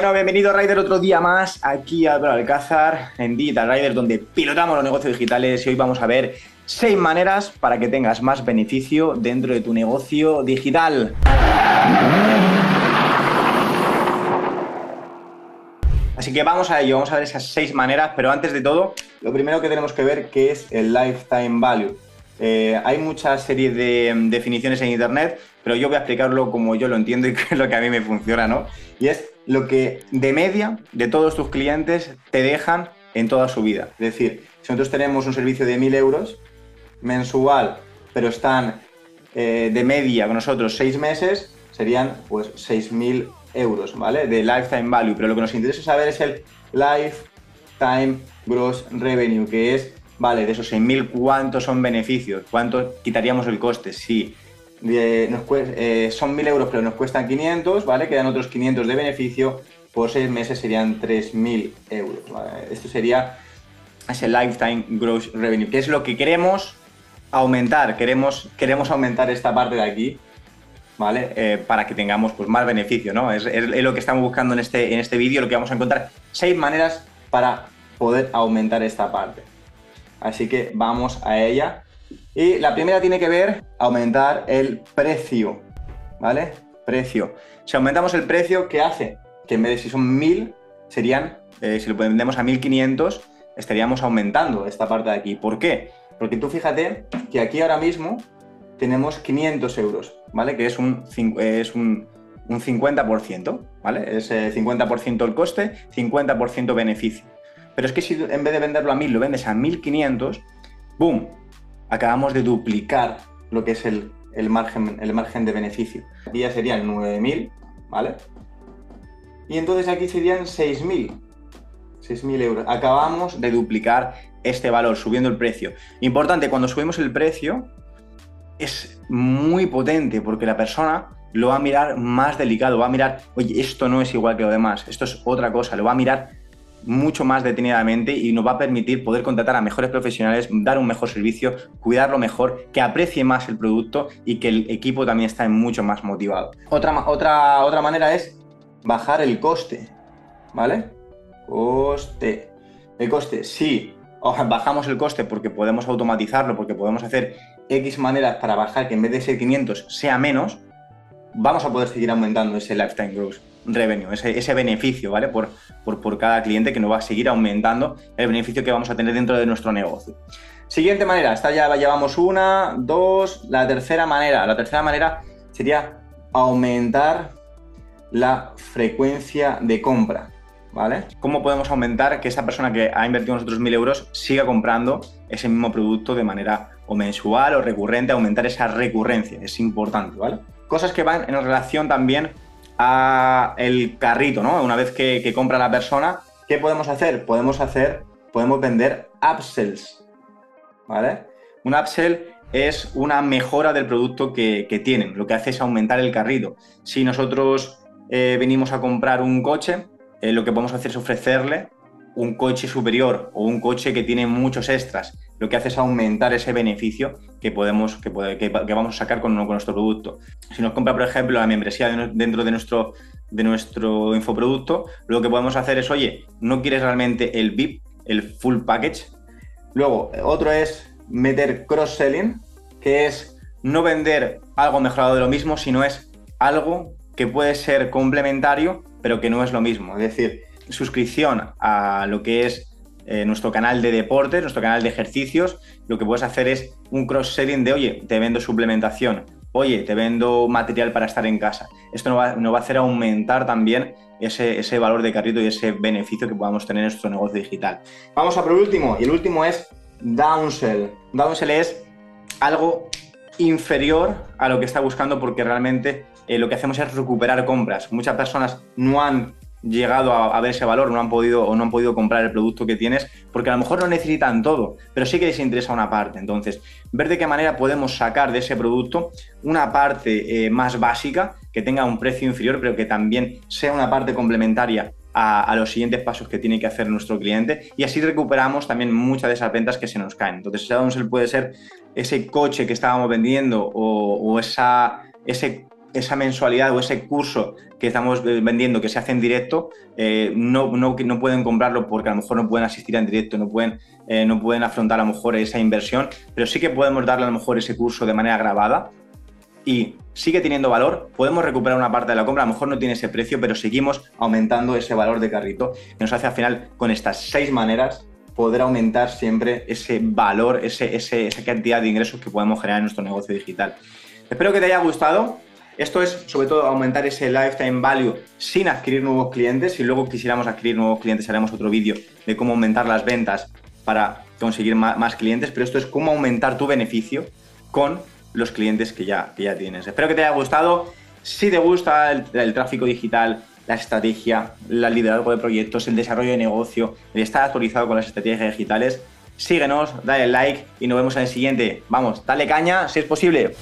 Bueno, bienvenido Rider otro día más aquí a Alcázar en Digital Rider, donde pilotamos los negocios digitales y hoy vamos a ver seis maneras para que tengas más beneficio dentro de tu negocio digital. Así que vamos a ello, vamos a ver esas seis maneras, pero antes de todo, lo primero que tenemos que ver que es el lifetime value. Eh, hay muchas series de mm, definiciones en internet, pero yo voy a explicarlo como yo lo entiendo y que es lo que a mí me funciona, ¿no? Y es lo que de media de todos tus clientes te dejan en toda su vida. Es decir, si nosotros tenemos un servicio de 1.000 euros mensual, pero están eh, de media con nosotros seis meses, serían pues 6.000 euros, ¿vale? De lifetime value. Pero lo que nos interesa saber es el lifetime gross revenue, que es Vale, de esos 6.000, ¿cuántos son beneficios? ¿Cuánto quitaríamos el coste? Si eh, son 1.000 euros, pero nos cuestan 500, ¿vale? Quedan otros 500 de beneficio, por 6 meses serían 3.000 euros. Esto sería ese lifetime gross revenue, que es lo que queremos aumentar. Queremos, queremos aumentar esta parte de aquí, ¿vale? Eh, para que tengamos pues, más beneficio, ¿no? Es, lo que estamos buscando en este, en este vídeo, lo que vamos a encontrar. Seis maneras para poder aumentar esta parte. Así que vamos a ella. Y la primera tiene que ver aumentar el precio, ¿vale? Precio. Si aumentamos el precio, ¿qué hace? Que en vez de si son 1000, serían, eh, si lo vendemos a 1500, estaríamos aumentando esta parte de aquí. ¿Por qué? Porque tú fíjate que aquí ahora mismo tenemos 500 euros, ¿vale? Que es un, es un, 50%, ¿vale? Es 50% eh, el coste, 50% beneficio. Pero es que si en vez de venderlo a 1000 lo vendes a 1500, ¡boom! Acabamos de duplicar lo que es el, margen, de beneficio. Aquí ya serían 9000, ¿vale? Y entonces aquí serían 6000. 6.000 euros. Acabamos de duplicar este valor subiendo el precio. Importante, cuando subimos el precio es muy potente porque la persona lo va a mirar más delicado, va a mirar, oye, esto no es igual que lo demás, esto es otra cosa, lo va a mirar mucho más detenidamente y nos va a permitir poder contratar a mejores profesionales, dar un mejor servicio, cuidarlo mejor, que aprecie más el producto y que el equipo también está mucho más motivado. Otra, otra, otra manera es bajar el coste, ¿vale? Coste. El coste, sí, bajamos el coste porque podemos automatizarlo, porque podemos hacer X maneras para bajar que en vez de ser 500 sea menos, vamos a poder seguir aumentando ese lifetime growth revenue, ese, beneficio, ¿vale? Por, por, cada cliente que nos va a seguir aumentando el beneficio que vamos a tener dentro de nuestro negocio. Siguiente manera, esta ya la llevamos una, dos, la tercera manera. La tercera manera sería aumentar la frecuencia de compra, ¿vale? ¿Cómo podemos aumentar que esa persona que ha invertido nosotros mil euros siga comprando ese mismo producto de manera o mensual o recurrente, aumentar esa recurrencia? Es importante, ¿vale? Cosas que van en relación también el carrito, ¿no? Una vez que, compra la persona, ¿qué podemos hacer? Podemos hacer, podemos vender upsells, ¿vale? Un upsell es una mejora del producto que, tienen, lo que hace es aumentar el carrito. Si nosotros eh, venimos a comprar un coche, eh, lo que podemos hacer es ofrecerle un coche superior o un coche que tiene muchos extras lo que hace es aumentar ese beneficio que, podemos, que, que, vamos a sacar con, nuestro producto. Si nos compra, por ejemplo, la membresía dentro de nuestro, de nuestro infoproducto, lo que podemos hacer es, oye, no quieres realmente el VIP, el full package. Luego, otro es meter cross-selling, que es no vender algo mejorado de lo mismo, sino es algo que puede ser complementario, pero que no es lo mismo. Es decir, suscripción a lo que es eh, nuestro canal de deportes, nuestro canal de ejercicios, lo que puedes hacer es un cross-selling de, oye, te vendo suplementación, oye, te vendo material para estar en casa. Esto nos va, a hacer aumentar también ese, valor de carrito y ese beneficio que podamos tener en nuestro negocio digital. Vamos a por último, y el último es downsell. Downsell es algo inferior a lo que está buscando porque realmente eh, lo que hacemos es recuperar compras. Muchas personas no han llegado a, ver ese valor, no han podido o no han podido comprar el producto que tienes, porque a lo mejor no necesitan todo, pero sí que les interesa una parte. Entonces, ver de qué manera podemos sacar de ese producto una parte eh, más básica, que tenga un precio inferior, pero que también sea una parte complementaria a, los siguientes pasos que tiene que hacer nuestro cliente y así recuperamos también muchas de esas ventas que se nos caen. Entonces, ese puede ser ese coche que estábamos vendiendo o, esa, ese esa mensualidad o ese curso que estamos vendiendo que se hace en directo, eh, no, no, no, pueden comprarlo porque a lo mejor no pueden asistir en directo, no pueden, eh, no pueden afrontar a lo mejor esa inversión, pero sí que podemos darle a lo mejor ese curso de manera grabada y sigue teniendo valor, podemos recuperar una parte de la compra, a lo mejor no tiene ese precio, pero seguimos aumentando ese valor de carrito que nos hace al final con estas seis maneras poder aumentar siempre ese valor, ese, esa cantidad de ingresos que podemos generar en nuestro negocio digital. Espero que te haya gustado. Esto es sobre todo aumentar ese lifetime value sin adquirir nuevos clientes. Si luego quisiéramos adquirir nuevos clientes, haremos otro vídeo de cómo aumentar las ventas para conseguir más, clientes. Pero esto es cómo aumentar tu beneficio con los clientes que ya, ya tienes. Espero que te haya gustado. Si te gusta el, tráfico digital, la estrategia, el liderazgo de proyectos, el desarrollo de negocio, el estar actualizado con las estrategias digitales, síguenos, dale like y nos vemos en el siguiente. Vamos, dale caña si es posible.